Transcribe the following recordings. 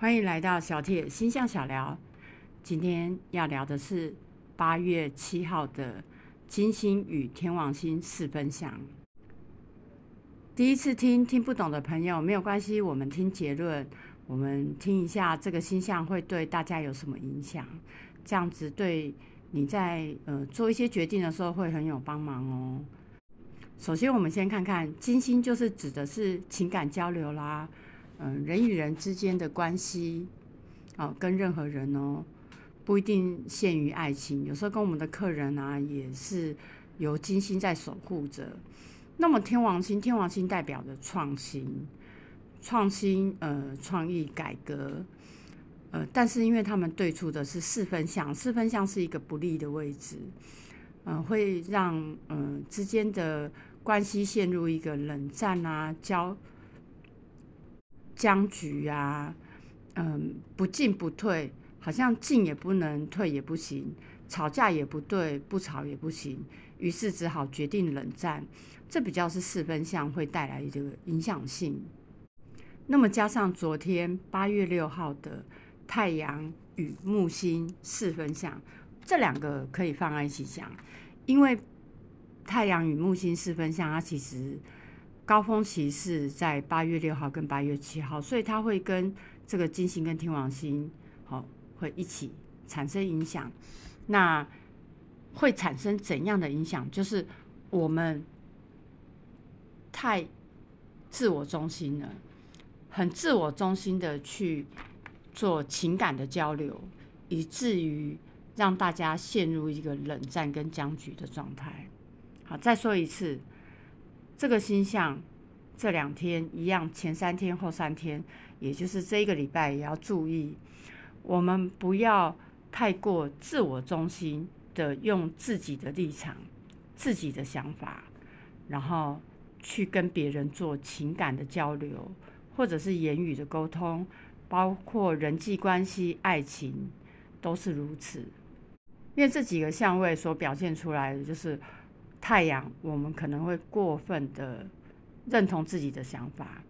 欢迎来到小铁星象小聊。今天要聊的是八月七号的金星与天王星四分相。第一次听听不懂的朋友没有关系，我们听结论，我们听一下这个星象会对大家有什么影响，这样子对你在呃做一些决定的时候会很有帮忙哦。首先，我们先看看金星，就是指的是情感交流啦。嗯，人与人之间的关系，哦，跟任何人哦，不一定限于爱情，有时候跟我们的客人啊，也是由金星在守护着。那么天王星，天王星代表的创新、创新，呃，创意改革，呃，但是因为他们对出的是四分相，四分相是一个不利的位置，嗯，会让嗯之间的关系陷入一个冷战啊，交。僵局啊，嗯，不进不退，好像进也不能，退也不行，吵架也不对，不吵也不行，于是只好决定冷战。这比较是四分相会带来这个影响性。那么加上昨天八月六号的太阳与木星四分相，这两个可以放在一起讲，因为太阳与木星四分相，它其实。高峰期是在八月六号跟八月七号，所以它会跟这个金星跟天王星，好会一起产生影响。那会产生怎样的影响？就是我们太自我中心了，很自我中心的去做情感的交流，以至于让大家陷入一个冷战跟僵局的状态。好，再说一次。这个星象这两天一样，前三天后三天，也就是这一个礼拜也要注意，我们不要太过自我中心的用自己的立场、自己的想法，然后去跟别人做情感的交流，或者是言语的沟通，包括人际关系、爱情都是如此。因为这几个相位所表现出来的就是。太阳，我们可能会过分的认同自己的想法，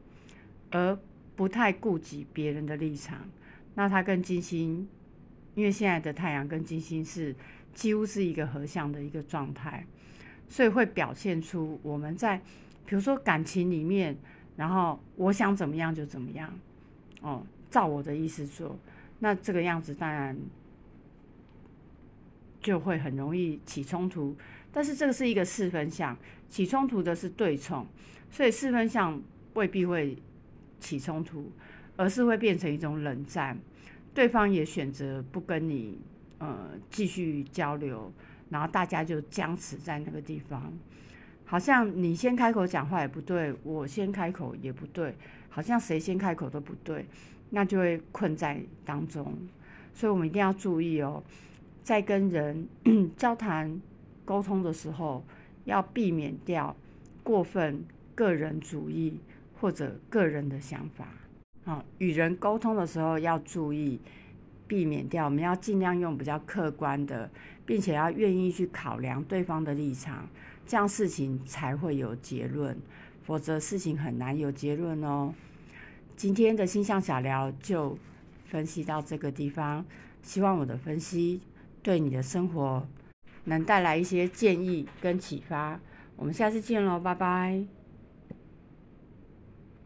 而不太顾及别人的立场。那它跟金星，因为现在的太阳跟金星是几乎是一个合相的一个状态，所以会表现出我们在比如说感情里面，然后我想怎么样就怎么样，哦，照我的意思做。那这个样子当然就会很容易起冲突。但是这个是一个四分相，起冲突的是对冲，所以四分相未必会起冲突，而是会变成一种冷战，对方也选择不跟你呃继续交流，然后大家就僵持在那个地方，好像你先开口讲话也不对，我先开口也不对，好像谁先开口都不对，那就会困在当中，所以我们一定要注意哦，在跟人 交谈。沟通的时候要避免掉过分个人主义或者个人的想法。好，与人沟通的时候要注意避免掉，我们要尽量用比较客观的，并且要愿意去考量对方的立场，这样事情才会有结论，否则事情很难有结论哦。今天的星象小聊就分析到这个地方，希望我的分析对你的生活。能带来一些建议跟启发，我们下次见喽，拜拜。